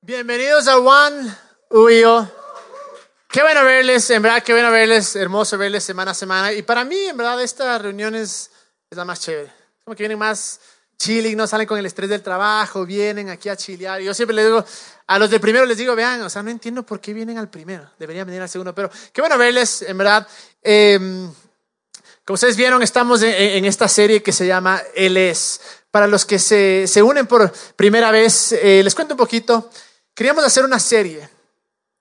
Bienvenidos a One Uyo. Qué bueno verles, en verdad, qué bueno verles, hermoso verles semana a semana. Y para mí, en verdad, esta reunión es, la más chévere. Como que vienen más chilling, no salen con el estrés del trabajo, vienen aquí a chilear. Yo siempre les digo, a los del primero les digo, vean, o sea, no entiendo por qué vienen al primero, deberían venir al segundo, pero qué bueno verles, en verdad. Eh, como ustedes vieron, estamos en, en, esta serie que se llama Él es. Para los que se, se unen por primera vez, eh, les cuento un poquito. Queríamos hacer una serie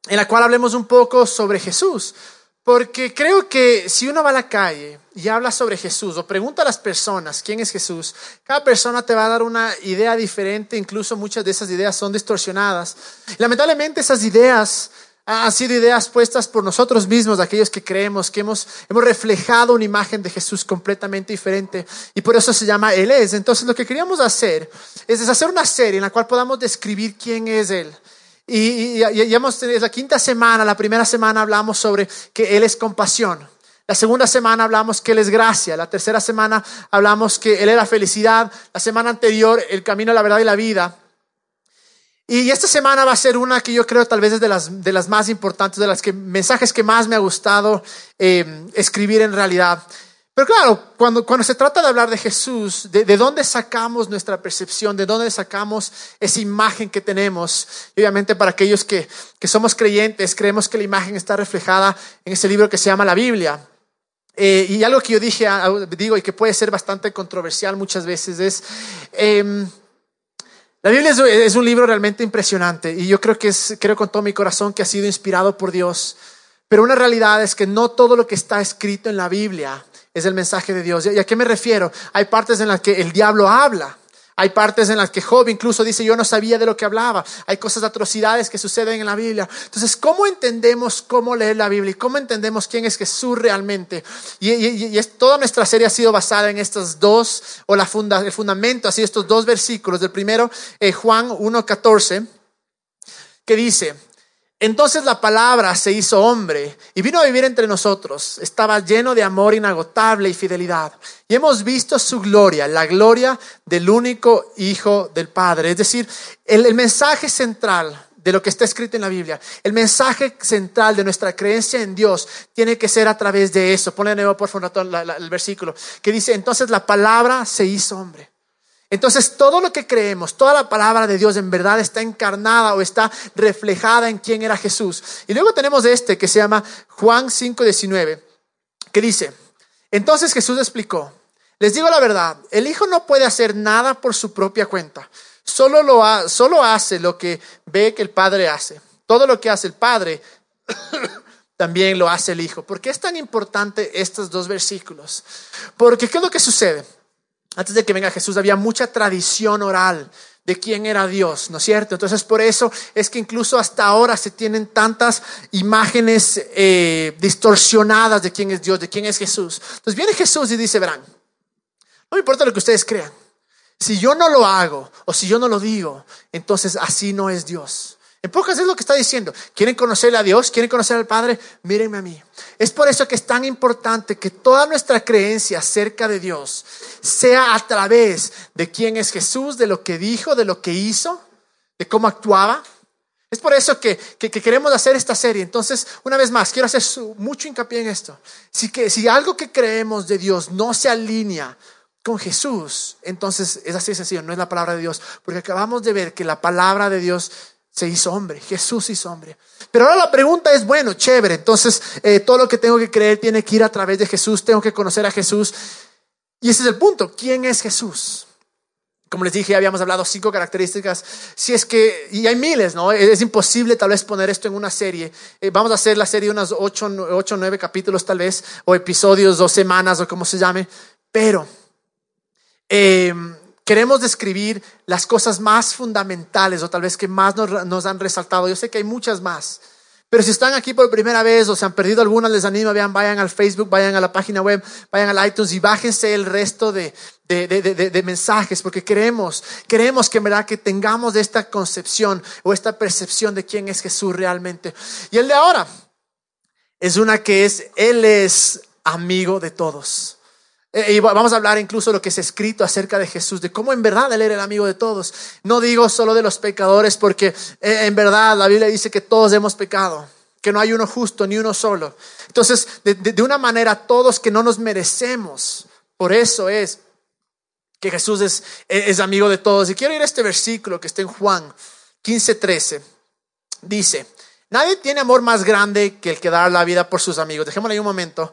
en la cual hablemos un poco sobre Jesús, porque creo que si uno va a la calle y habla sobre Jesús o pregunta a las personas quién es Jesús, cada persona te va a dar una idea diferente, incluso muchas de esas ideas son distorsionadas. Lamentablemente esas ideas han sido ideas puestas por nosotros mismos, aquellos que creemos, que hemos, hemos reflejado una imagen de Jesús completamente diferente y por eso se llama Él es. Entonces lo que queríamos hacer es hacer una serie en la cual podamos describir quién es Él. Y, ya hemos tenido la quinta semana, la primera semana hablamos sobre que Él es compasión. La segunda semana hablamos que Él es gracia. La tercera semana hablamos que Él era felicidad. La semana anterior, el camino, la verdad y la vida. Y esta semana va a ser una que yo creo tal vez es de las, de las más importantes, de las que, mensajes que más me ha gustado eh, escribir en realidad. Pero claro, cuando, cuando se trata de hablar de Jesús, de, de, dónde sacamos nuestra percepción, de dónde sacamos esa imagen que tenemos, obviamente para aquellos que, que somos creyentes, creemos que la imagen está reflejada en ese libro que se llama la Biblia. Eh, y algo que yo dije, digo, y que puede ser bastante controversial muchas veces, es... Eh, la Biblia es, un libro realmente impresionante y yo creo que es, creo con todo mi corazón que ha sido inspirado por Dios. Pero una realidad es que no todo lo que está escrito en la Biblia es el mensaje de Dios. ¿Y a qué me refiero? Hay partes en las que el diablo habla. Hay partes en las que Job incluso dice, yo no sabía de lo que hablaba. Hay cosas, atrocidades que suceden en la Biblia. Entonces, ¿cómo entendemos cómo leer la Biblia? ¿Y cómo entendemos quién es Jesús realmente? Y, toda nuestra serie ha sido basada en estos dos, o la funda, el fundamento, así estos dos versículos. Del primero, eh, Juan 1.14, que dice, entonces la palabra se hizo hombre y vino a vivir entre nosotros. Estaba lleno de amor inagotable y fidelidad. Y hemos visto su gloria, la gloria del único Hijo del Padre. Es decir, el, mensaje central de lo que está escrito en la Biblia, el mensaje central de nuestra creencia en Dios tiene que ser a través de eso. Ponle de nuevo por favor el versículo que dice, entonces la palabra se hizo hombre. Entonces, todo lo que creemos, toda la palabra de Dios en verdad está encarnada o está reflejada en quién era Jesús. Y luego tenemos este que se llama Juan 5:19, que dice, entonces Jesús explicó, les digo la verdad, el Hijo no puede hacer nada por su propia cuenta, solo, lo solo hace lo que ve que el Padre hace. Todo lo que hace el Padre también lo hace el Hijo. ¿Por qué es tan importante estos dos versículos? Porque ¿qué es lo que sucede? Antes de que venga Jesús había mucha tradición oral de quién era Dios, ¿no es cierto? Entonces por eso es que incluso hasta ahora se tienen tantas imágenes eh, distorsionadas de quién es Dios, de quién es Jesús. Entonces viene Jesús y dice, verán, no me importa lo que ustedes crean. Si yo no lo hago o si yo no lo digo, entonces así no es Dios. En pocas es lo que está diciendo. ¿Quieren conocerle a Dios? ¿Quieren conocer al Padre? Mírenme a mí. Es por eso que es tan importante que toda nuestra creencia acerca de Dios sea a través de quién es Jesús, de lo que dijo, de lo que hizo, de cómo actuaba. Es por eso que, que, que queremos hacer esta serie. Entonces, una vez más, quiero hacer mucho hincapié en esto. Si, que, si algo que creemos de Dios no se alinea con Jesús, entonces es así de sencillo, no es la palabra de Dios. Porque acabamos de ver que la palabra de Dios se hizo hombre, Jesús hizo hombre. Pero ahora la pregunta es, bueno, chévere, entonces eh, todo lo que tengo que creer tiene que ir a través de Jesús, tengo que conocer a Jesús. Y ese es el punto, ¿quién es Jesús? Como les dije, habíamos hablado cinco características. Si es que, y hay miles, ¿no? Es imposible tal vez poner esto en una serie. Eh, vamos a hacer la serie unos ocho, ocho, nueve capítulos tal vez, o episodios, dos semanas, o como se llame. Pero, eh, queremos describir las cosas más fundamentales o tal vez que más nos, nos, han resaltado. Yo sé que hay muchas más. Pero si están aquí por primera vez o se han perdido algunas, les animo, vean, vayan al Facebook, vayan a la página web, vayan al iTunes y bájense el resto de, de, de, de, mensajes, porque queremos, queremos que en verdad que tengamos esta concepción o esta percepción de quién es Jesús realmente. Y el de ahora es una que es, Él es amigo de todos. Eh, y vamos a hablar incluso de lo que es escrito acerca de Jesús, de cómo en verdad Él era el amigo de todos. No digo solo de los pecadores, porque eh, en verdad la Biblia dice que todos hemos pecado, que no hay uno justo ni uno solo. Entonces, de, una manera, todos que no nos merecemos. Por eso es que Jesús es, es amigo de todos. Y quiero ir a este versículo que está en Juan 15, 13. Dice, nadie tiene amor más grande que el que dar la vida por sus amigos. Dejémosle ahí un momento.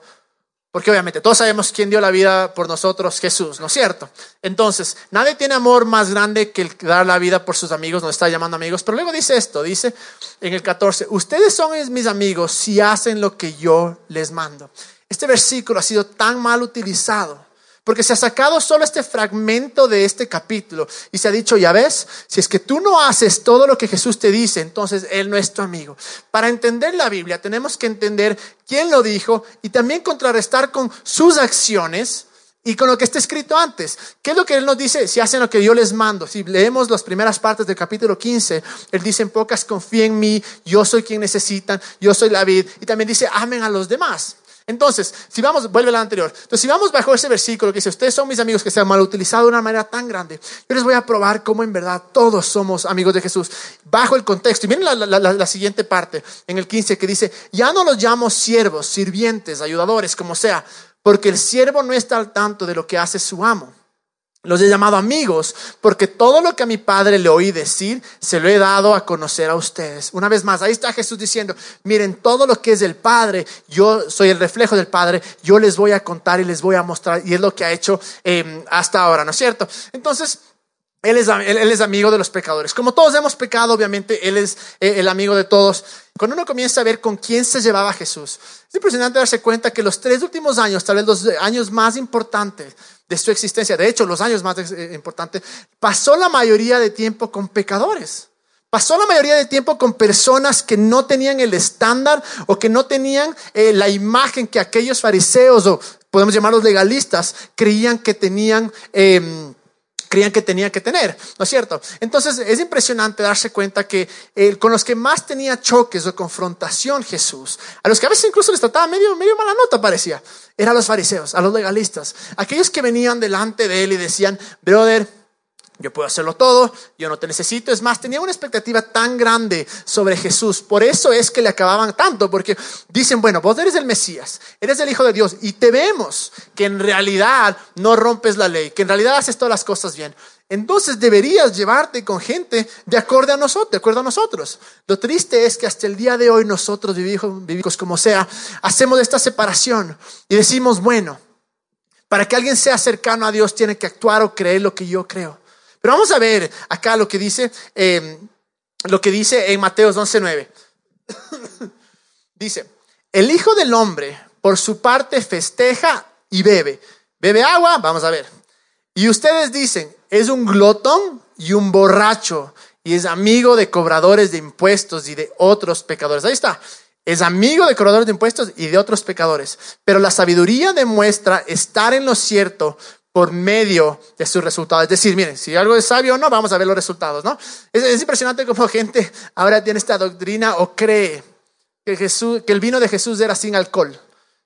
Porque obviamente todos sabemos quién dio la vida por nosotros, Jesús, ¿no es cierto? Entonces, nadie tiene amor más grande que el dar la vida por sus amigos, nos está llamando amigos. Pero luego dice esto, dice en el 14, ustedes son mis amigos si hacen lo que yo les mando. Este versículo ha sido tan mal utilizado porque se ha sacado solo este fragmento de este capítulo y se ha dicho, ya ves, si es que tú no haces todo lo que Jesús te dice, entonces Él no es tu amigo. Para entender la Biblia tenemos que entender quién lo dijo y también contrarrestar con sus acciones y con lo que está escrito antes. ¿Qué es lo que Él nos dice? Si hacen lo que yo les mando. Si leemos las primeras partes del capítulo 15, Él dice en pocas, confíen en mí, yo soy quien necesitan, yo soy la vid. Y también dice, amen a los demás. Entonces, si vamos, vuelve a la anterior. Entonces, si vamos bajo ese versículo que dice, ustedes son mis amigos que se han mal utilizado de una manera tan grande, yo les voy a probar cómo en verdad todos somos amigos de Jesús. Bajo el contexto. Y miren la, la siguiente parte, en el 15, que dice, ya no los llamo siervos, sirvientes, ayudadores, como sea, porque el siervo no está al tanto de lo que hace su amo los he llamado amigos porque todo lo que a mi padre le oí decir, se lo he dado a conocer a ustedes. Una vez más, ahí está Jesús diciendo, miren, todo lo que es del Padre, yo soy el reflejo del Padre, yo les voy a contar y les voy a mostrar, y es lo que ha hecho em, hasta ahora, ¿no es cierto? Entonces, él es, él es, amigo de los pecadores. Como todos hemos pecado, obviamente, Él es eh, el amigo de todos. Cuando uno comienza a ver con quién se llevaba Jesús, es impresionante darse cuenta que los tres últimos años, tal vez los años más importantes, de su existencia, de hecho los años más eh, importantes, pasó la mayoría de tiempo con pecadores. Pasó la mayoría de tiempo con personas que no tenían el estándar o que no tenían eh, la imagen que aquellos fariseos o podemos llamarlos legalistas creían que tenían. Em, creían que tenía que tener, ¿no es cierto? Entonces es impresionante darse cuenta que eh, con los que más tenía choques o confrontación Jesús, a los que a veces incluso les trataba medio, medio mala nota parecía, eran los fariseos, a los legalistas, aquellos que venían delante de él y decían, brother, yo puedo hacerlo todo, yo no te necesito. Es más, tenía una expectativa tan grande sobre Jesús. Por eso es que le acababan tanto, porque dicen, bueno, vos eres el Mesías, eres el Hijo de Dios y te vemos que en realidad no rompes la ley, que en realidad haces todas las cosas bien. Entonces deberías llevarte con gente de acuerdo a nosotros, de acuerdo a nosotros. Lo triste es que hasta el día de hoy nosotros vivimos, vivimos como sea, hacemos esta separación y decimos, bueno, para que alguien sea cercano a Dios tiene que actuar o creer lo que yo creo. Pero vamos a ver acá lo que dice, eh, lo que dice en Mateos 11:9. dice, el Hijo del Hombre por su parte festeja y bebe. ¿Bebe agua? Vamos a ver. Y ustedes dicen, es un glotón y un borracho y es amigo de cobradores de impuestos y de otros pecadores. Ahí está. Es amigo de cobradores de impuestos y de otros pecadores. Pero la sabiduría demuestra estar en lo cierto por medio de sus resultados. Es decir, miren, si algo es sabio o no, vamos a ver los resultados, ¿no? Es, impresionante cómo gente ahora tiene esta doctrina o cree que, Jesús, que el vino de Jesús era sin alcohol,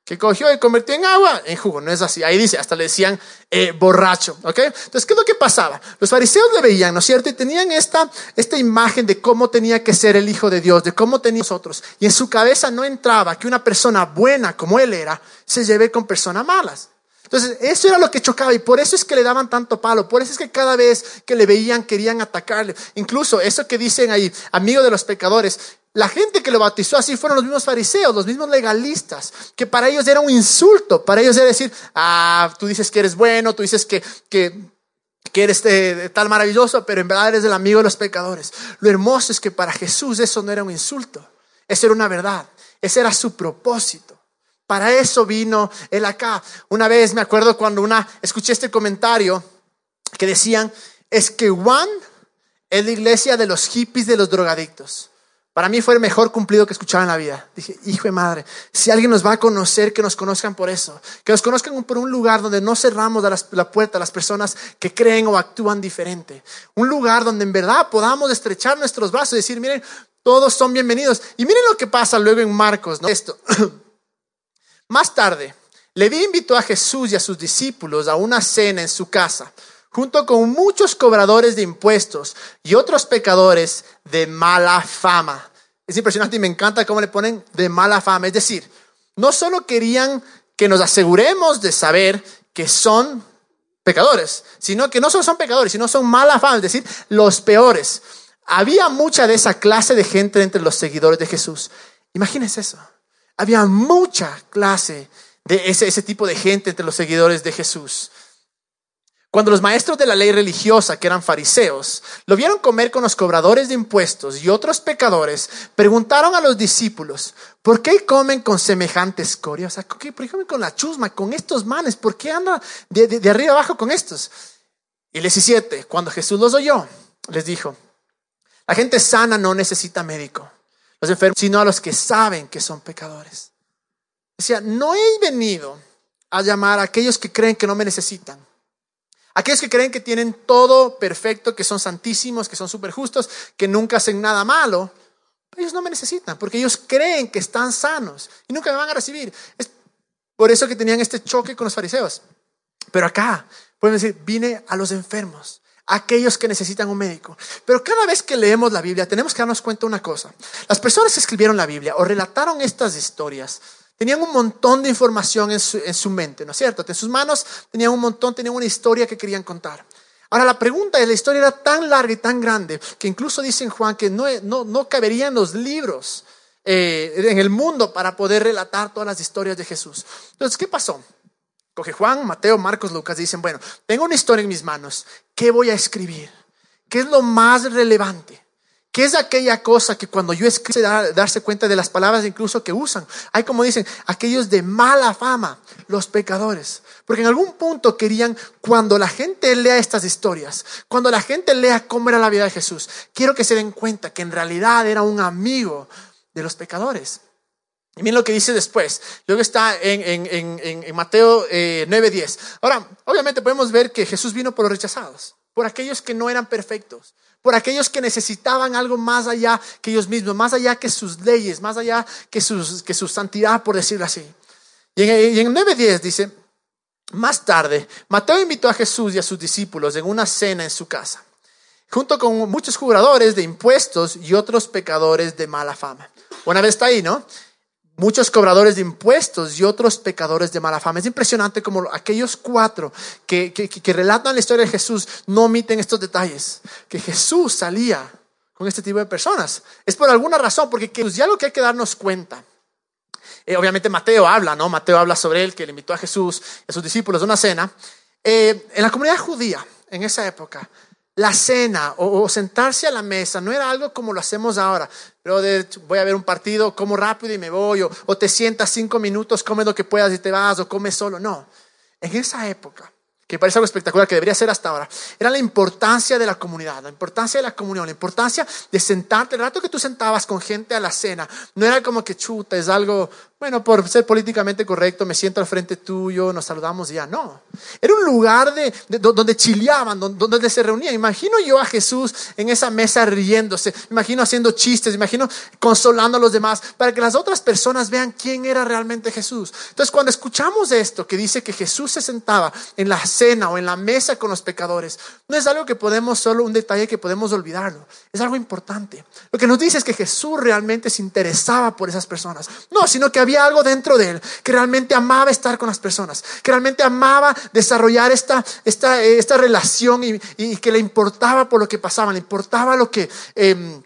que cogió y convirtió en agua, en jugo, no es así. Ahí dice, hasta le decían eh, borracho, ¿ok? Entonces, ¿qué es lo que pasaba? Los fariseos le veían, ¿no es cierto? Y tenían esta, esta imagen de cómo tenía que ser el Hijo de Dios, de cómo tenía nosotros. Y en su cabeza no entraba que una persona buena como él era, se lleve con personas malas. Entonces, eso era lo que chocaba y por eso es que le daban tanto palo, por eso es que cada vez que le veían querían atacarle. Incluso eso que dicen ahí, amigo de los pecadores, la gente que lo bautizó así fueron los mismos fariseos, los mismos legalistas, que para ellos era un insulto, para ellos era decir, ah, tú dices que eres bueno, tú dices que, que, eres de, tal maravilloso, pero en verdad eres el amigo de los pecadores. Lo hermoso es que para Jesús eso no era un insulto, eso era una verdad, ese era su propósito. Para eso vino él acá. Una vez me acuerdo cuando una escuché este comentario que decían, es que Juan es la iglesia de los hippies, de los drogadictos. Para mí fue el mejor cumplido que escuchaba en la vida. Dije, hijo de madre, si alguien nos va a conocer, que nos conozcan por eso. Que nos conozcan por un lugar donde no cerramos la puerta a las personas que creen o actúan diferente. Un lugar donde en verdad podamos estrechar nuestros brazos y decir, miren, todos son bienvenidos. Y miren lo que pasa luego en Marcos, ¿no? Esto. Más tarde, Leví invitó a Jesús y a sus discípulos a una cena en su casa, junto con muchos cobradores de impuestos y otros pecadores de mala fama. Es impresionante y me encanta cómo le ponen de mala fama. Es decir, no solo querían que nos aseguremos de saber que son pecadores, sino que no solo son pecadores, sino son mala fama, es decir, los peores. Había mucha de esa clase de gente entre los seguidores de Jesús. Imagínense eso. Había mucha clase de ese, tipo de gente entre los seguidores de Jesús. Cuando los maestros de la ley religiosa, que eran fariseos, lo vieron comer con los cobradores de impuestos y otros pecadores, preguntaron a los discípulos, ¿por qué comen con semejantes escoria? ¿por qué comen con la chusma, con estos manes? ¿Por qué andan de, arriba abajo con estos? Y les 17, cuando Jesús los oyó, les dijo, la gente sana no necesita médico, los enfermos, sino a los que saben que son pecadores. Decía, no he venido a llamar a aquellos que creen que no me necesitan. Aquellos que creen que tienen todo perfecto, que son santísimos, que son súper justos, que nunca hacen nada malo, ellos no me necesitan, porque ellos creen que están sanos y nunca me van a recibir. Es por eso que tenían este choque con los fariseos. Pero acá, pueden decir, vine a los enfermos, aquellos que necesitan un médico. Pero cada vez que leemos la Biblia, tenemos que darnos cuenta de una cosa. Las personas que escribieron la Biblia o relataron estas historias, Tenían un montón de información en su, mente, ¿no es cierto? En sus manos tenían un montón, tenían una historia que querían contar. Ahora la pregunta es, la historia era tan larga y tan grande que incluso dicen Juan que no, no, no caberían los libros eh, en el mundo para poder relatar todas las historias de Jesús. Entonces, ¿qué pasó? Coge Juan, Mateo, Marcos, Lucas, dicen, bueno, tengo una historia en mis manos, ¿qué voy a escribir? ¿Qué es lo más relevante? ¿Qué es aquella cosa que cuando yo escribo darse cuenta de las palabras incluso que usan? Hay como dicen, aquellos de mala fama, los pecadores. Porque en algún punto querían, cuando la gente lea estas historias, cuando la gente lea cómo era la vida de Jesús, quiero que se den cuenta que en realidad era un amigo de los pecadores. Y miren lo que dice después. Luego está en, Mateo 9:10. Eh, Ahora, obviamente podemos ver que Jesús vino por los rechazados, por aquellos que no eran perfectos, por aquellos que necesitaban algo más allá que ellos mismos, más allá que sus leyes, más allá que, sus, que su santidad, por decirlo así. Y en, y en 9.10 dice, más tarde, Mateo invitó a Jesús y a sus discípulos en una cena en su casa, junto con muchos jugadores de impuestos y otros pecadores de mala fama. Una vez está ahí, ¿no? Muchos cobradores de impuestos y otros pecadores de mala fama. Es impresionante como aquellos cuatro que, que, relatan la historia de Jesús no omiten estos detalles, que Jesús salía con este tipo de personas. Es por alguna razón, porque ya lo que hay que darnos cuenta. Eh, obviamente Mateo habla, ¿no? Mateo habla sobre él, que le invitó a Jesús a sus discípulos a una cena. Eh, en la comunidad judía, en esa época, la cena o, sentarse a la mesa no era algo como lo hacemos ahora. Pero voy a ver un partido, como rápido y me voy, o, o te sientas cinco minutos, comes lo que puedas y te vas, o comes solo. No, en esa época que parece algo espectacular, que debería ser hasta ahora, era la importancia de la comunidad, la importancia de la comunión, la importancia de sentarte. El rato que tú sentabas con gente a la cena, no era como que chuta, es algo, bueno, por ser políticamente correcto, me siento al frente tuyo, nos saludamos y ya. No. Era un lugar de, donde chileaban, donde, donde, se reunían. Imagino yo a Jesús en esa mesa riéndose, imagino haciendo chistes, imagino consolando a los demás, para que las otras personas vean quién era realmente Jesús. Entonces, cuando escuchamos esto, que dice que Jesús se sentaba en la cena o en la mesa con los pecadores, no es algo que podemos, solo un detalle que podemos olvidarlo, es algo importante. Lo que nos dice es que Jesús realmente se interesaba por esas personas, no, sino que había algo dentro de él, que realmente amaba estar con las personas, que realmente amaba desarrollar esta, esta, esta relación y, que le importaba por lo que pasaba, le importaba lo que... Eh,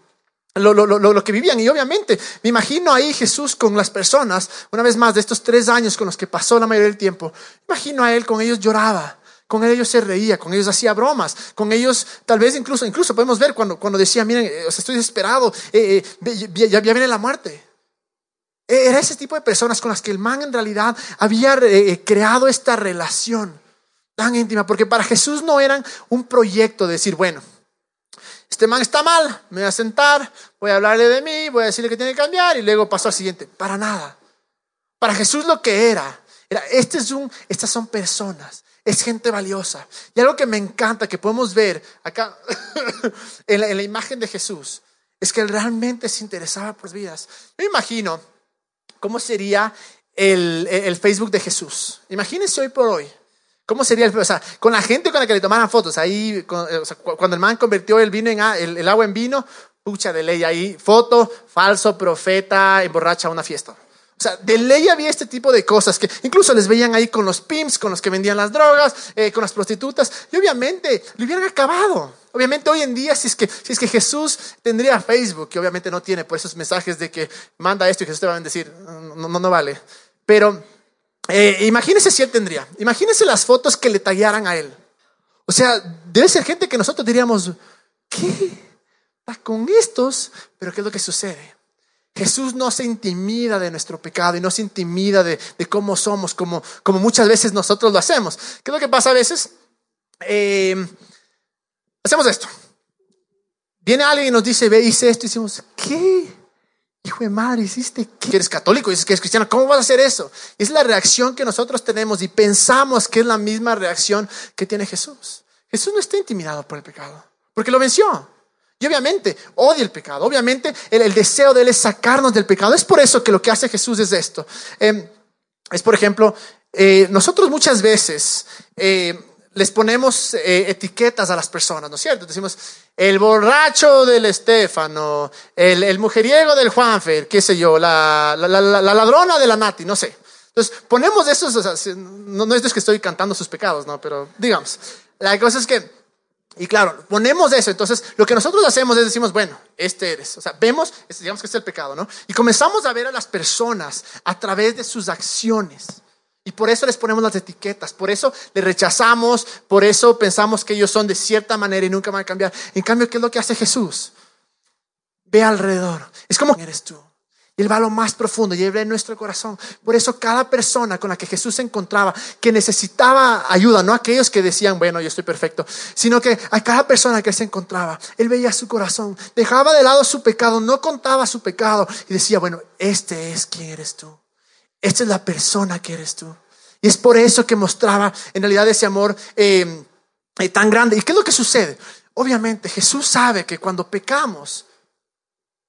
lo, lo, lo, lo, que vivían. Y obviamente me imagino ahí Jesús con las personas, una vez más, de estos tres años con los que pasó la mayoría del tiempo, imagino a él con ellos lloraba, con ellos se reía, con ellos hacía bromas, con ellos tal vez incluso, incluso podemos ver cuando, cuando decía, miren, eh, estoy desesperado, eh, eh, ya, viene la muerte. Era ese tipo de personas con las que el man en realidad había creado esta relación tan íntima, porque para Jesús no eran un proyecto de decir, bueno, este man está mal, me voy a sentar, voy a hablarle de mí, voy a decirle que tiene que cambiar y luego paso al siguiente. Para nada. Para Jesús lo que era, era este es un, estas son personas es gente valiosa. Y algo que me encanta, que podemos ver acá en, la, imagen de Jesús, es que él realmente se interesaba por vidas. Me imagino cómo sería el, el Facebook de Jesús. Imagínense hoy por hoy. ¿Cómo sería el, o sea, con la gente con la que le tomaran fotos? Ahí, cuando el man convirtió el vino en el, agua en vino, pucha de ley ahí, foto, falso profeta, emborracha una fiesta. O sea, de ley había este tipo de cosas que incluso les veían ahí con los pimps, con los que vendían las drogas, eh, con las prostitutas, y obviamente lo hubieran acabado. Obviamente hoy en día, si es, que, si es que Jesús tendría Facebook, que obviamente no tiene por esos mensajes de que manda esto y Jesús te va a decir, no, no, no vale. Pero eh, imagínense si él tendría. Imagínense las fotos que le tallaran a él. O sea, debe ser gente que nosotros diríamos, ¿qué? Está con estos, pero ¿qué es lo que sucede? Jesús no se intimida de nuestro pecado y no se intimida de, cómo somos, como, como, muchas veces nosotros lo hacemos. ¿Qué es lo que pasa a veces? Eh, hacemos esto. Viene alguien y nos dice, ve, hice esto, y decimos, ¿qué? Hijo de madre, hiciste que eres católico, dices que eres cristiano, ¿cómo vas a hacer eso? Es la reacción que nosotros tenemos y pensamos que es la misma reacción que tiene Jesús. Jesús no está intimidado por el pecado, porque lo venció. Y obviamente odia el pecado, obviamente el, deseo de él es sacarnos del pecado. Es por eso que lo que hace Jesús es esto. Em, es, por ejemplo, eh, nosotros muchas veces eh, les ponemos eh, etiquetas a las personas, ¿no es cierto? Decimos, el borracho del Estefano, el, el mujeriego del Juanfer, qué sé yo, la, la, la, ladrona de la Nati, no sé. Entonces, ponemos esos, no, no es que estoy cantando sus pecados, no, pero digamos, la cosa es que, y claro, ponemos eso, entonces lo que nosotros hacemos es decimos, bueno, este eres, o sea, vemos, digamos que este es el pecado, ¿no? Y comenzamos a ver a las personas a través de sus acciones. Y por eso les ponemos las etiquetas, por eso les rechazamos, por eso pensamos que ellos son de cierta manera y nunca van a cambiar. En cambio, ¿qué es lo que hace Jesús? Ve alrededor. Es como eres tú. Y Él va a lo más profundo y Él ve en nuestro corazón. Por eso cada persona con la que Jesús se encontraba, que necesitaba ayuda, no aquellos que decían, bueno, yo estoy perfecto, sino que a cada persona que se encontraba, Él veía su corazón, dejaba de lado su pecado, no contaba su pecado y decía, bueno, este es quien eres tú. Esta es la persona que eres tú. Y es por eso que mostraba en realidad ese amor eh, eh, tan grande. ¿Y qué es lo que sucede? Obviamente Jesús sabe que cuando pecamos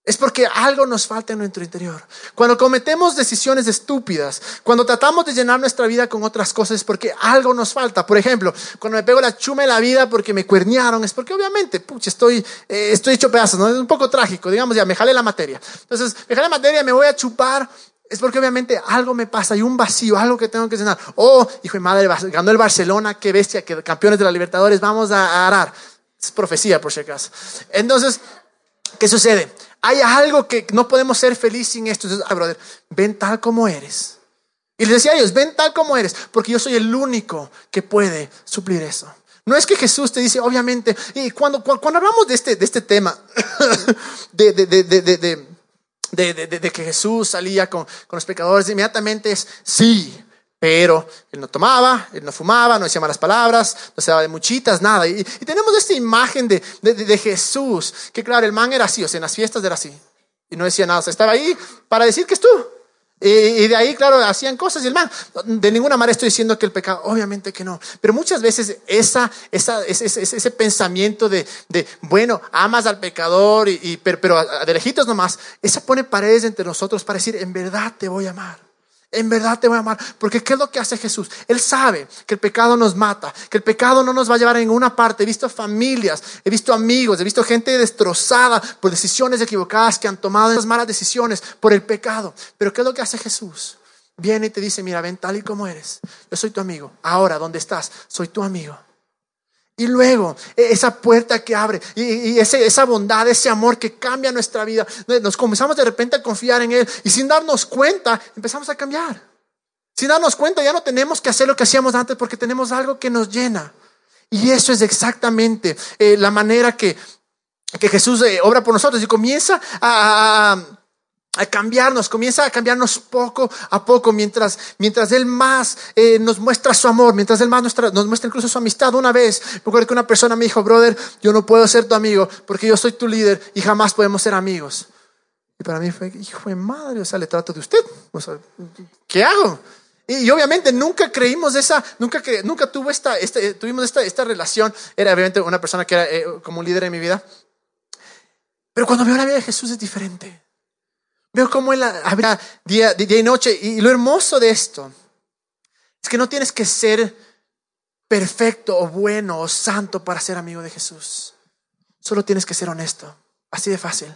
es porque algo nos falta en nuestro interior. Cuando cometemos decisiones estúpidas, cuando tratamos de llenar nuestra vida con otras cosas, es porque algo nos falta. Por ejemplo, cuando me pego la chuma en la vida porque me cuernearon, es porque obviamente, pucha, estoy, eh, estoy hecho pedazos, ¿no? Es un poco trágico, digamos, ya me jale la materia. Entonces, me jale la materia, me voy a chupar es porque obviamente algo me pasa, hay un vacío, algo que tengo que llenar. Oh, hijo de madre, ganó el Barcelona, qué bestia, que campeones de la Libertadores, vamos a arar. Es profecía, por si acaso. Entonces, ¿qué sucede? Hay algo que no podemos ser felices sin esto. Entonces, brother, ven tal como eres. Y les decía a ellos, ven tal como eres, porque yo soy el único que puede suplir eso. No es que Jesús te dice, obviamente, y cuando, cuando, hablamos de este, de este tema, de, de, de de, que Jesús salía con, los pecadores, inmediatamente es sí, pero él no tomaba, él no fumaba, no decía malas palabras, no se daba de muchitas, nada. Y, tenemos esta imagen de, de, Jesús, que claro, el man era así, o sea, en las fiestas era así, y no decía nada, o sea, estaba ahí para decir que es tú. Y, de ahí, claro, hacían cosas y el man, de ninguna manera estoy diciendo que el pecado, obviamente que no, pero muchas veces esa, esa, ese, pensamiento de, bueno, amas al pecador, y, pero, pero de lejitos nomás, esa pone paredes entre nosotros para decir, en verdad te voy a amar en verdad te voy a amar. Porque ¿qué es lo que hace Jesús? Él sabe que el pecado nos mata, que el pecado no nos va a llevar a ninguna parte. He visto familias, he visto amigos, he visto gente destrozada por decisiones equivocadas que han tomado esas malas decisiones por el pecado. Pero ¿qué es lo que hace Jesús? Viene y te dice, mira, ven tal y como eres. Yo soy tu amigo. Ahora, ¿dónde estás? Soy tu amigo. Y luego, e, esa puerta que abre, y, esa bondad, ese amor que cambia nuestra vida, nos comenzamos de repente a confiar en Él y sin darnos cuenta empezamos a cambiar. Sin darnos cuenta ya no tenemos que hacer lo que hacíamos antes porque tenemos algo que nos llena. Y eso es exactamente eh, la manera que, que Jesús eh, obra por nosotros y comienza a a cambiarnos, comienza a cambiarnos poco a poco, mientras, mientras Él más eh, nos muestra su amor, mientras Él más nos muestra incluso su amistad. Una vez, me acuerdo que una persona me dijo, brother, yo no puedo ser tu amigo porque yo soy tu líder y jamás podemos ser amigos. Y para mí fue, hijo de madre, o sea, le trato de usted. O sea, ¿qué hago? Y, obviamente nunca creímos esa, nunca, que, nunca tuvo esta, este, tuvimos esta, esta relación. Era obviamente una persona que era eh, como un líder en mi vida. Pero cuando veo la vida de Jesús es diferente. Veo cómo él habla día, día y noche. Y lo hermoso de esto es que no tienes que ser perfecto o bueno o santo para ser amigo de Jesús. Solo tienes que ser honesto. Así de fácil.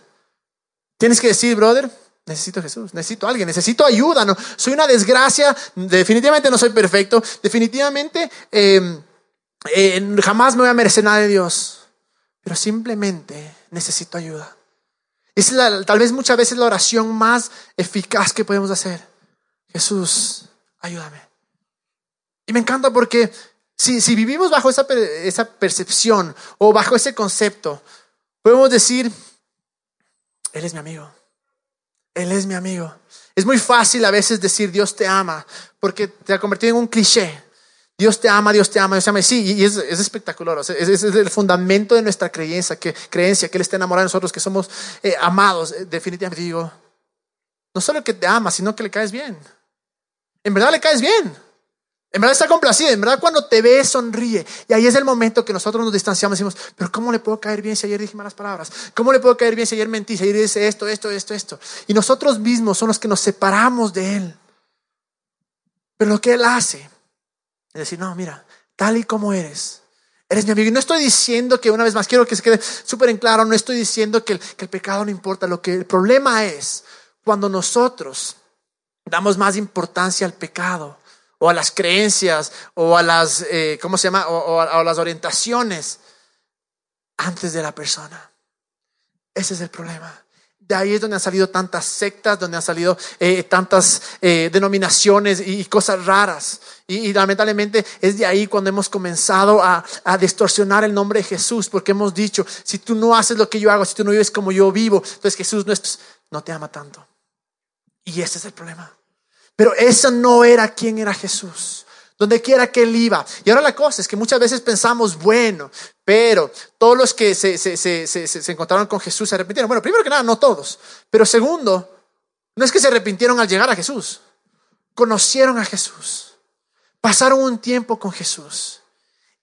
Tienes que decir, brother, necesito Jesús, necesito a alguien, necesito ayuda. No, soy una desgracia, definitivamente no soy perfecto, definitivamente em, eh, jamás me voy a merecer nada de Dios, pero simplemente necesito ayuda. Es tal vez muchas veces la oración más eficaz que podemos hacer. Jesús, ayúdame. Y me encanta porque si, si vivimos bajo esa, esa percepción o bajo ese concepto, podemos decir, Él es mi amigo. Él es mi amigo. Es muy fácil a veces decir Dios te ama porque te ha convertido en un cliché. Dios te ama, Dios te ama, Dios te ama. Sí, y es, es espectacular. es, el fundamento de nuestra creencia, que, creencia, que Él está enamorado de nosotros, que somos eh, amados. Eh, definitivamente digo, no solo que te ama, sino que le caes bien. En verdad le caes bien. En verdad está complacido, en verdad cuando te ve sonríe. Y ahí es el momento que nosotros nos distanciamos y decimos, pero ¿cómo le puedo caer bien si ayer dije malas palabras? ¿Cómo le puedo caer bien si ayer mentí, si ayer dice esto, esto, esto, esto? Y nosotros mismos son los que nos separamos de Él. Pero lo que Él hace decir, no, mira, tal y como eres, eres mi amigo. Y no estoy diciendo que, una vez más, quiero que se quede súper en claro, no estoy diciendo que el, que el pecado no importa. Lo que el problema es cuando nosotros damos más importancia al pecado o a las creencias o a las, eh, ¿cómo se llama? O, a, las orientaciones antes de la persona. Ese es el problema. De ahí es donde han salido tantas sectas, donde han salido eh, tantas eh, denominaciones y, cosas raras. Y, lamentablemente es de ahí cuando hemos comenzado a, a, distorsionar el nombre de Jesús, porque hemos dicho, si tú no haces lo que yo hago, si tú no vives como yo vivo, entonces Jesús no, no te ama tanto. Y ese es el problema. Pero eso no era quien era Jesús. Donde quiera que él iba. Y ahora la cosa es que muchas veces pensamos, bueno, pero todos los que se, encontraron con Jesús se arrepintieron. Bueno, primero que nada, no todos. Pero segundo, no es que se arrepintieron al llegar a Jesús. Conocieron a Jesús. Pasaron un tiempo con Jesús.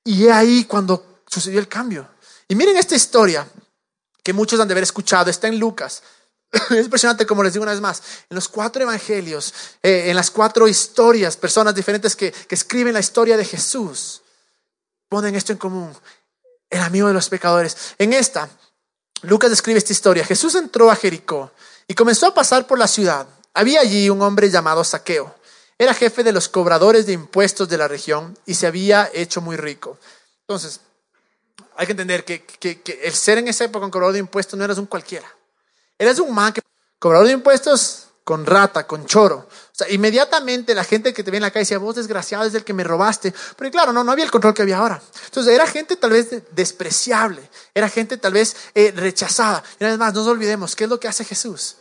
Y es ahí cuando sucedió el cambio. Y miren esta historia que muchos han de haber escuchado. Está en Lucas es impresionante, como les digo una vez más, en los cuatro evangelios, eh, en las cuatro historias, personas diferentes que, que escriben la historia de Jesús, ponen esto en común, el amigo de los pecadores. En esta, Lucas describe esta historia. Jesús entró a Jericó y comenzó a pasar por la ciudad. Había allí un hombre llamado Saqueo. Era jefe de los cobradores de impuestos de la región y se había hecho muy rico. Entonces, hay que entender que, que, que el ser en esa época un cobrador de impuestos no eras un cualquiera. Eres un man que cobrador de impuestos con rata, con choro. O sea, inmediatamente la gente que te ve en la calle decía, vos desgraciado es el que me robaste. Pero claro, no, no había el control que había ahora. Entonces era gente tal vez despreciable, era gente tal vez eh, rechazada. Y una vez más, no nos olvidemos, ¿qué es lo que hace Jesús?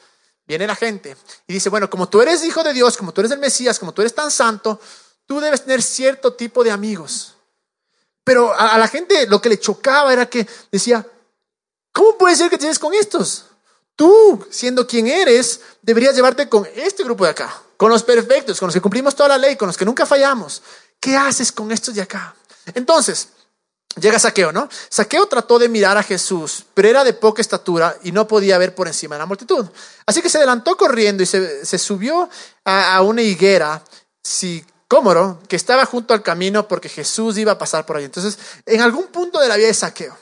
Viene la gente y dice, bueno, como tú eres hijo de Dios, como tú eres el Mesías, como tú eres tan santo, tú debes tener cierto tipo de amigos. Pero a, la gente lo que le chocaba era que decía, ¿cómo puede ser que tienes con estos? Tú, siendo quien eres, deberías llevarte con este grupo de acá, con los perfectos, con los que cumplimos toda la ley, con los que nunca fallamos. ¿Qué haces con estos de acá? Entonces, llega Saqueo, ¿no? Saqueo trató de mirar a Jesús, pero era de poca estatura y no podía ver por encima de la multitud. Así que se adelantó corriendo y se, subió a, una higuera sicómoro que estaba junto al camino porque Jesús iba a pasar por ahí. Entonces, en algún punto de la vida de Saqueo,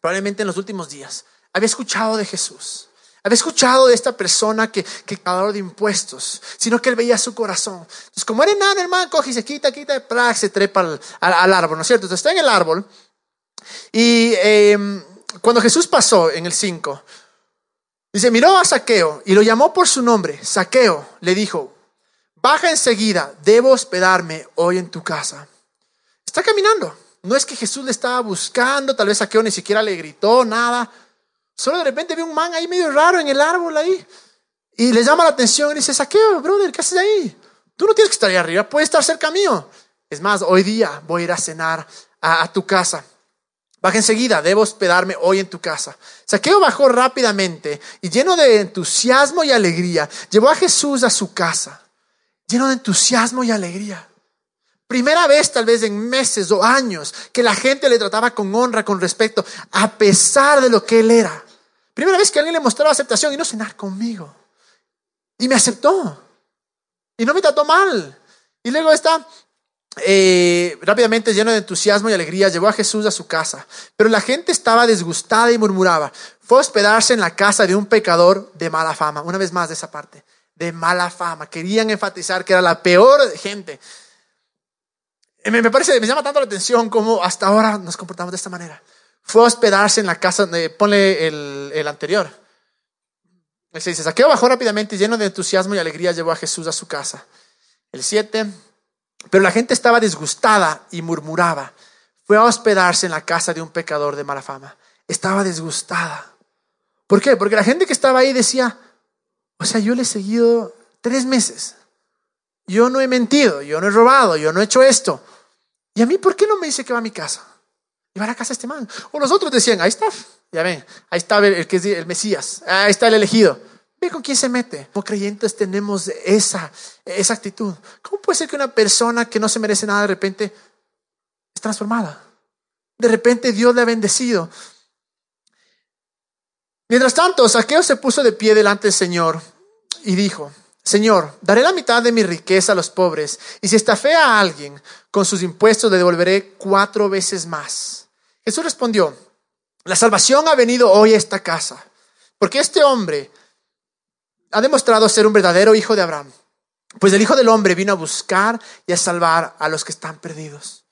probablemente en los últimos días, había escuchado de Jesús. Había escuchado de esta persona que, que pagador de impuestos, sino que él veía su corazón. Entonces, como era enano, hermano, coge y se quita, quita, y se trepa al, árbol, ¿no es cierto? Entonces está en el árbol. Y em, cuando Jesús pasó en el 5, dice, miró a Saqueo y lo llamó por su nombre. Saqueo le dijo, baja enseguida, debo hospedarme hoy en tu casa. Está caminando. No es que Jesús le estaba buscando, tal vez Saqueo ni siquiera le gritó, nada. Solo de repente ve un man ahí medio raro en el árbol ahí. Y le llama la atención y dice, saqueo, brother, ¿qué haces ahí? Tú no tienes que estar ahí arriba, puedes estar cerca mío. Es más, hoy día voy a ir a cenar a, tu casa. Baja enseguida, debo hospedarme hoy en tu casa. Saqueo bajó rápidamente y lleno de entusiasmo y alegría, llevó a Jesús a su casa. Lleno de entusiasmo y alegría. Primera vez tal vez en meses o años que la gente le trataba con honra, con respeto, a pesar de lo que él era. Primera vez que alguien le mostraba aceptación y no cenar conmigo. Y me aceptó. Y no me trató mal. Y luego está, eh, rápidamente lleno de entusiasmo y alegría, llevó a Jesús a su casa. Pero la gente estaba disgustada y murmuraba. Fue a hospedarse en la casa de un pecador de mala fama. Una vez más de esa parte, de mala fama. Querían enfatizar que era la peor gente. Me, parece, me llama tanto la atención como hasta ahora nos comportamos de esta manera. Fue a hospedarse en la casa, de, ponle el, el anterior. Se dice, Saqueo bajó rápidamente y lleno de entusiasmo y alegría llevó a Jesús a su casa. El 7, pero la gente estaba disgustada y murmuraba. Fue a hospedarse en la casa de un pecador de mala fama. Estaba disgustada. ¿Por qué? Porque la gente que estaba ahí decía, o sea, yo le he seguido tres meses. Yo no he mentido, yo no he robado, yo no he hecho esto. ¿Y a mí por qué no me dice que va a mi casa? Y va a casa este man. O los otros decían, ahí está, ya ven, ahí está el, que es el Mesías, ahí está el elegido. Ve con quién se mete. Como creyentes tenemos esa, esa actitud. ¿Cómo puede ser que una persona que no se merece nada de repente es transformada? De repente Dios le ha bendecido. Mientras tanto, Saqueo se puso de pie delante del Señor y dijo, Señor, daré la mitad de mi riqueza a los pobres, y si estafé a alguien con sus impuestos, le devolveré cuatro veces más. Jesús respondió, la salvación ha venido hoy a esta casa, porque este hombre ha demostrado ser un verdadero hijo de Abraham, pues el Hijo del Hombre vino a buscar y a salvar a los que están perdidos.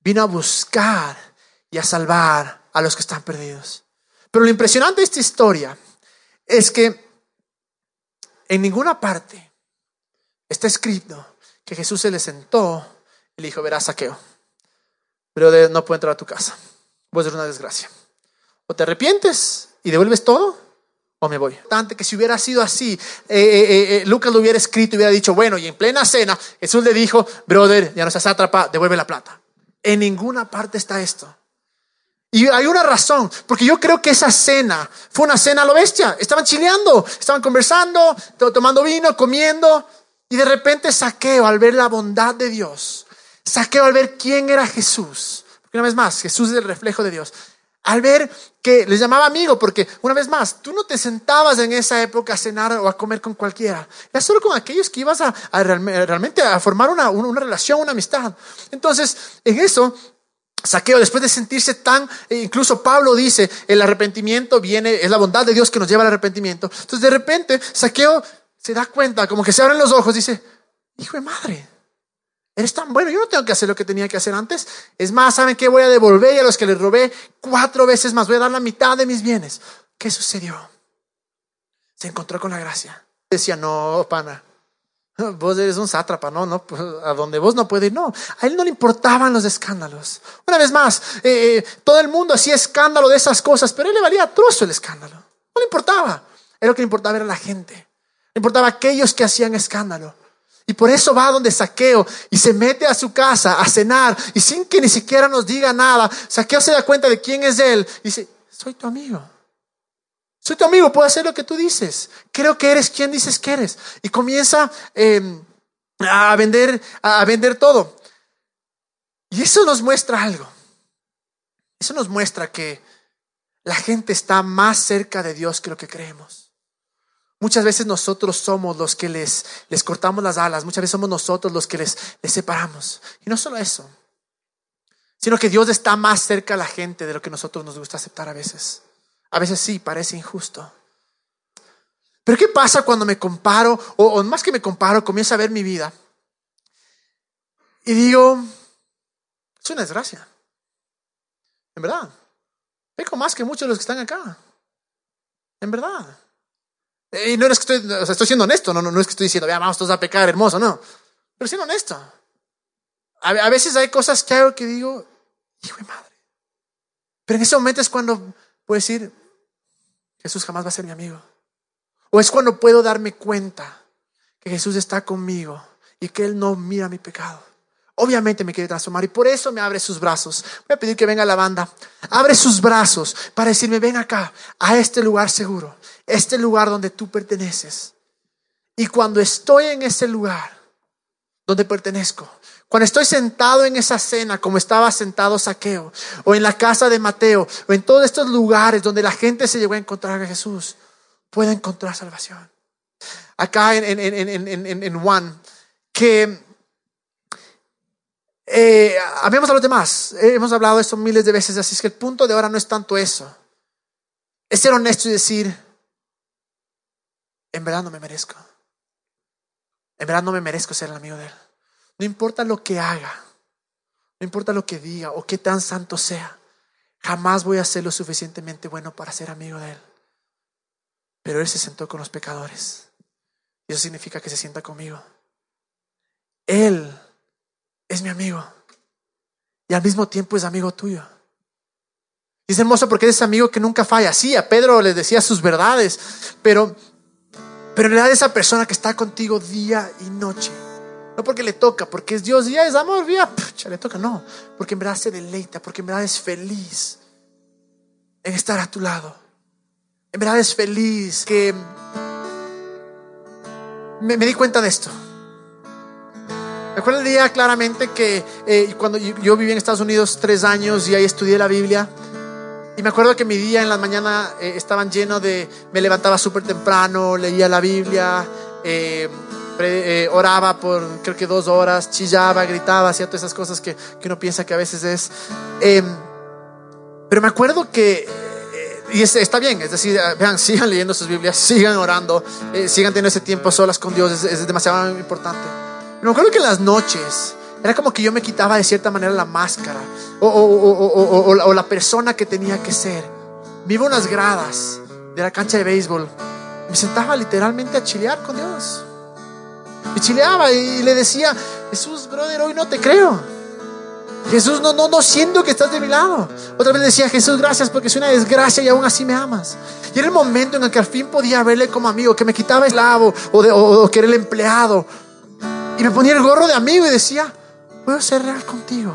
Vino a buscar y a salvar a los que están perdidos. Pero lo impresionante de esta historia es que en ninguna parte está escrito que Jesús se le sentó y le dijo, verás saqueo, pero no puedo entrar a tu casa. Voy a ser una desgracia. O te arrepientes y devuelves todo, o me voy. Tanto que si hubiera sido así, eh, eh, eh, Lucas lo hubiera escrito y hubiera dicho, bueno, y en plena cena, Jesús le dijo, brother, ya no seas atrapa, devuelve la plata. En ninguna parte está esto. Y hay una razón, porque yo creo que esa cena fue una cena a lo bestia. Estaban chileando, estaban conversando, tomando vino, comiendo, y de repente saqueo al ver la bondad de Dios, saqueo al ver quién era Jesús. Porque una vez más, Jesús es el reflejo de Dios al ver que les llamaba amigo, porque una vez más, tú no te sentabas en esa época a cenar o a comer con cualquiera, era solo con aquellos que ibas a, realmente a formar una, una, relación, una amistad. Entonces, en eso, Saqueo, después de sentirse tan, e incluso Pablo dice, el arrepentimiento viene, es la bondad de Dios que nos lleva al arrepentimiento. Entonces, de repente, Saqueo se da cuenta, como que se abren los ojos, dice, hijo de madre, Eres tan bueno, yo no tengo que hacer lo que tenía que hacer antes. Es más, ¿saben qué? Voy a devolver a los que les robé cuatro veces más. Voy a dar la mitad de mis bienes. ¿Qué sucedió? Se encontró con la gracia. Decía, no, pana, vos eres un sátrapa, no, no, pues, a donde vos no puedes ir, no. A él no le importaban los escándalos. Una vez más, eh, eh, todo el mundo hacía escándalo de esas cosas, pero a él le valía trozo el escándalo. No le importaba. Era lo que le importaba era la gente. Le importaba aquellos que hacían escándalo. Y por eso va donde Saqueo y se mete a su casa a cenar y sin que ni siquiera nos diga nada, Saqueo se da cuenta de quién es él y dice, soy tu amigo. Soy tu amigo, puedo hacer lo que tú dices. Creo que eres quien dices que eres. Y comienza em, a, vender, a vender todo. Y eso nos muestra algo. Eso nos muestra que la gente está más cerca de Dios que lo que creemos. Muchas veces nosotros somos los que les, les cortamos las alas, muchas veces somos nosotros los que les, les separamos. Y no solo eso, sino que Dios está más cerca a la gente de lo que nosotros nos gusta aceptar a veces. A veces sí, parece injusto. Pero ¿qué pasa cuando me comparo, o, más que me comparo, comienzo a ver mi vida? Y digo, es una desgracia. En verdad. Peco más que muchos de los que están acá. En verdad. Y no es que estoy, o sea, estoy siendo honesto, no, no, no es que estoy diciendo, vamos todos a pecar, hermoso, no. Pero siendo honesto. A, a, veces hay cosas que hago que digo, hijo de madre. Pero en ese momento es cuando puedo decir, Jesús jamás va a ser mi amigo. O es cuando puedo darme cuenta que Jesús está conmigo y que Él no mira mi pecado. Obviamente me quiere transformar y por eso me abre sus brazos. Voy a pedir que venga la banda. Abre sus brazos para decirme, ven acá, a este lugar seguro, este lugar donde tú perteneces. Y cuando estoy en ese lugar donde pertenezco, cuando estoy sentado en esa cena, como estaba sentado Saqueo, o en la casa de Mateo, o en todos estos lugares donde la gente se llegó a encontrar a Jesús, puedo encontrar salvación. acá en, en, en, en Juan, que eh, habíamos hablado de más, hemos hablado esto miles de veces, así es que el punto de ahora no es tanto eso, es ser honesto y decir, en verdad no me merezco, en verdad no me merezco ser el amigo de Él. No importa lo que haga, no importa lo que diga o qué tan santo sea, jamás voy a ser lo suficientemente bueno para ser amigo de Él. Pero Él se sentó con los pecadores. Y eso significa que se sienta conmigo. Él es mi amigo. Y al mismo tiempo es amigo tuyo. Y es hermoso porque es amigo que nunca falla. Sí, a Pedro le decía sus verdades, pero, pero en realidad esa persona que está contigo día y noche. No porque le toca, porque es Dios, ya es amor, ya, pucha, le toca, no. Porque en verdad se deleita, porque en verdad es feliz en estar a tu lado. En verdad es feliz que me, me di cuenta de esto. Me acuerdo el día claramente que eh, cuando yo, viví en Estados Unidos tres años y ahí estudié la Biblia. Y me acuerdo que mi día en la mañana eh, estaban lleno de, me levantaba súper temprano, leía la Biblia, eh, oraba por creo que dos horas, chillaba, gritaba, hacía todas esas cosas que, que uno piensa que a veces es. Em, pero me acuerdo que y está bien, es decir, vean, sigan leyendo sus Biblias, sigan orando, sigan teniendo ese tiempo solas con Dios, es, es demasiado importante. Me acuerdo que en las noches era como que yo me quitaba de cierta manera la máscara o, la persona que tenía que ser. Me iba a unas gradas de la cancha de béisbol. Me sentaba literalmente a chilear con Dios. Y chileaba y le decía, Jesús, brother, hoy no te creo. Jesús, no, no, no siento que estás de mi lado. Otra vez decía, Jesús, gracias porque es una desgracia y aún así me amas. Y era el momento en el que al fin podía verle como amigo, que me quitaba el lavo o, o que era el empleado y me ponía el gorro de amigo y decía, puedo ser real contigo.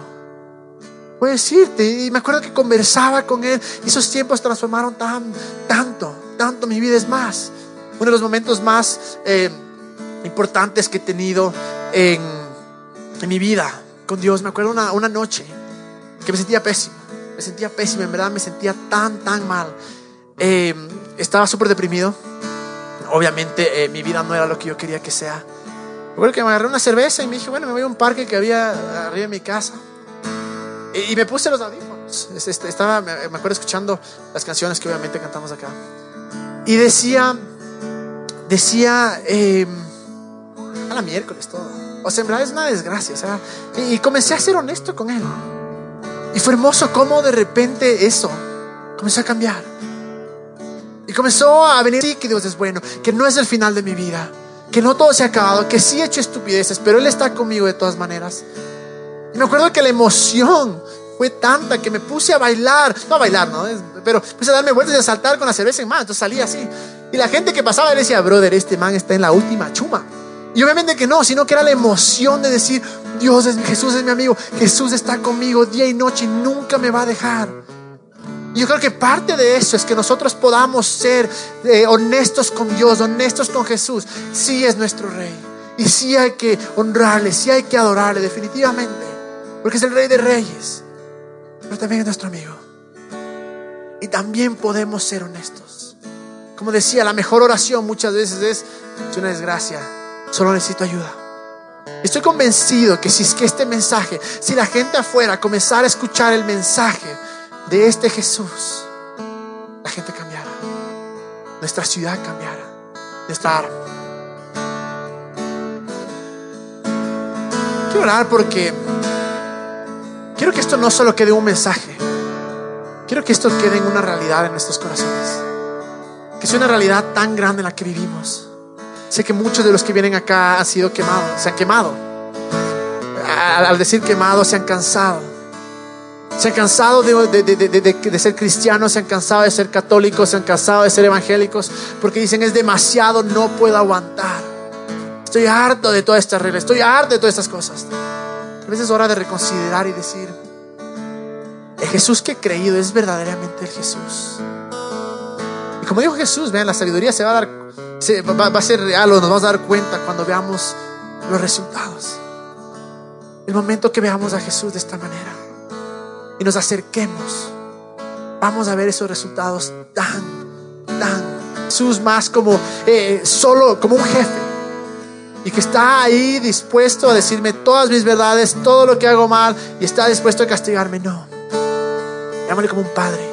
Puedo decirte. Y me acuerdo que conversaba con él. Y esos tiempos transformaron tan, tanto, tanto. Mi vida es más. Uno de los momentos más eh, importantes que he tenido en, mi vida con Dios. Me acuerdo una, noche que me sentía pésimo. Me sentía pésimo, en verdad me sentía tan, tan mal. Eh, estaba súper deprimido. Obviamente eh, mi vida no era lo que yo quería que sea. Recuerdo que me agarré una cerveza y me dije, bueno, me voy a un parque que había arriba de mi casa. Y, me puse los audífonos. Este, estaba, me acuerdo escuchando las canciones que obviamente cantamos acá. Y decía, decía, eh, miércoles todo. O sea, en verdad es una desgracia. O sea, y, comencé a ser honesto con él. Y fue hermoso cómo de repente eso comenzó a cambiar. Y comenzó a venir, sí, que Dios es bueno, que no es el final de mi vida que no todo se ha acabado, que sí he hecho estupideces, pero Él está conmigo de todas maneras. Y me acuerdo que la emoción fue tanta que me puse a bailar, no a bailar, ¿no? Pero puse a darme vueltas y a saltar con la cerveza en mano, entonces salía así. Y la gente que pasaba le decía, brother, este man está en la última chuma. Y obviamente que no, sino que era la emoción de decir, Dios es Jesús es mi amigo, Jesús está conmigo día y noche y nunca me va a dejar. Y yo creo que parte de eso es que nosotros podamos ser eh, honestos con Dios, honestos con Jesús. Sí es nuestro rey. Y sí hay que honrarle, sí hay que adorarle, definitivamente. Porque es el rey de reyes. Pero también es nuestro amigo. Y también podemos ser honestos. Como decía, la mejor oración muchas veces es, es una desgracia, solo necesito ayuda. Estoy convencido que si es que este mensaje, si la gente afuera comenzara a escuchar el mensaje, de este Jesús, la gente cambiará. Nuestra ciudad cambiará. Nuestra arma. Quiero orar porque quiero que esto no solo quede un mensaje. Quiero que esto quede en una realidad en nuestros corazones. Que sea una realidad tan grande en la que vivimos. Sé que muchos de los que vienen acá han sido quemados, se han quemado. Al decir quemado, se han cansado se han cansado de, ser cristianos, se han cansado de ser católicos, se han cansado de ser evangélicos, porque dicen es demasiado, no puedo aguantar. Estoy harto de todas estas reglas, estoy harto de todas estas cosas. A veces es hora de reconsiderar y decir, el Jesús que he creído es verdaderamente el Jesús. Y como dijo Jesús, vean, la sabiduría se va a dar, va, va a ser real o nos vamos a dar cuenta cuando veamos los resultados. El momento que veamos a Jesús de esta manera y nos acerquemos, vamos a ver esos resultados tan, tan Jesús más como eh, solo como un jefe y que está ahí dispuesto a decirme todas mis verdades, todo lo que hago mal y está dispuesto a castigarme. No. Digámosle como un padre.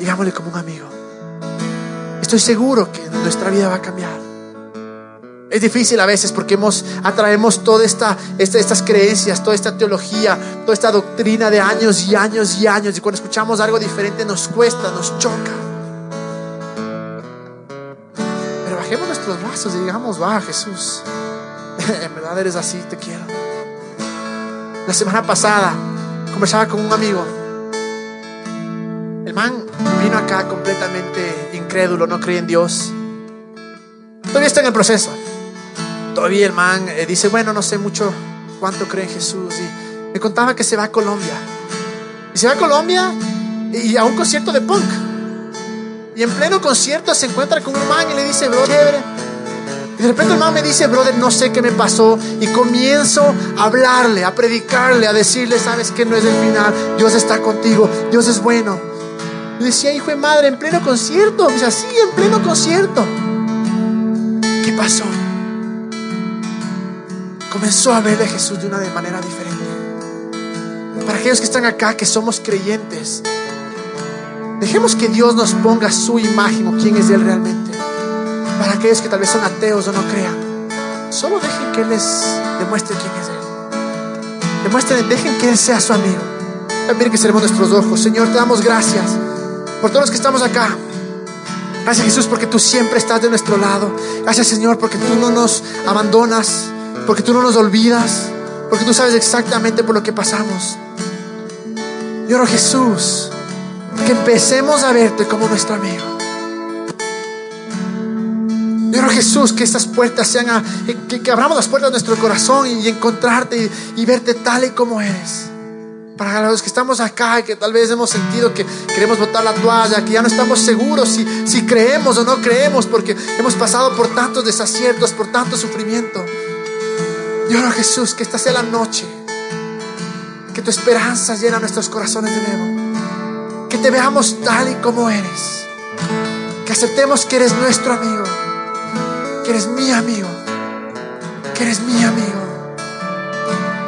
Digámosle como un amigo. Estoy seguro que nuestra vida va a cambiar. Es difícil a veces porque hemos, atraemos todas esta, estas creencias, toda esta teología, toda esta doctrina de años y años y años. Y cuando escuchamos algo diferente nos cuesta, nos choca. Pero bajemos nuestros brazos y digamos, va Jesús, en verdad eres así, te quiero. La semana pasada conversaba con un amigo. El man vino acá completamente incrédulo, no creía en Dios. Todavía está en el proceso todavía el man eh, dice, bueno, no sé mucho cuánto cree en Jesús. Y me contaba que se va a Colombia. Y se va a Colombia y a un concierto de punk. Y en pleno concierto se encuentra con un man y le dice, bro, chévere. Y de repente el man me dice, brother, no sé qué me pasó. Y comienzo a hablarle, a predicarle, a decirle, sabes que no es el final. Dios está contigo, Dios es bueno. Y decía, hijo de madre, en pleno concierto. Me decía, sí, en pleno concierto. ¿Qué pasó? comenzó a ver a Jesús de una manera diferente. Para aquellos que están acá, que somos creyentes, dejemos que Dios nos ponga su imagen o quién es Él realmente. Para aquellos que tal vez son ateos o no crean, solo dejen que Él les demuestre quién es Él. Demuestren, dejen que Él sea su amigo. Miren que seremos nuestros ojos. Señor, te damos gracias por todos los que estamos acá. Gracias Jesús porque tú siempre estás de nuestro lado. Gracias Señor porque tú no nos abandonas porque tú no nos olvidas, porque tú sabes exactamente por lo que pasamos. Y oro Jesús, que empecemos a verte como nuestro amigo. Y oro Jesús, que estas puertas sean, a, que, abramos las puertas de nuestro corazón y, encontrarte y, verte tal y como eres. Para los que estamos acá y que tal vez hemos sentido que queremos botar la toalla, que ya no estamos seguros si, si creemos o no creemos, porque hemos pasado por tantos desaciertos, por tanto sufrimiento. Y oro Jesús que esta sea la noche, que tu esperanza llena nuestros corazones de nuevo, que te veamos tal y como eres, que aceptemos que eres nuestro amigo, que eres mi amigo, que eres mi amigo.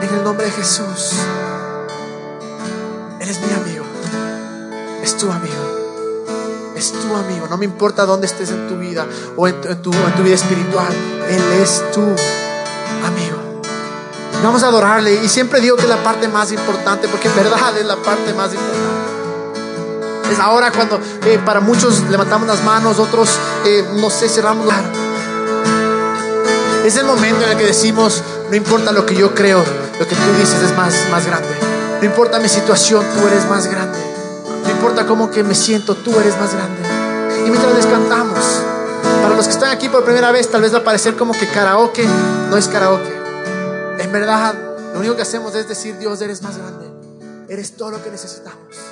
En el nombre de Jesús, eres mi amigo, es tu amigo, es tu amigo. No me importa dónde estés en tu vida o en tu, en tu vida espiritual, Él es tu amigo. Vamos a adorarle. Y siempre digo que es la parte más importante, porque en verdad es la parte más importante. Es ahora cuando eh, para muchos levantamos las manos, otros, eh, no sé, cerramos la... Es el momento en el que decimos, no importa lo que yo creo, lo que tú dices es más, más grande. No importa mi situación, tú eres más grande. No importa cómo que me siento, tú eres más grande. Y mientras les cantamos, para los que están aquí por primera vez, tal vez va a parecer como que karaoke no es karaoke. En verdad, lo único que hacemos es decir, Dios, eres más grande. Eres todo lo que necesitamos.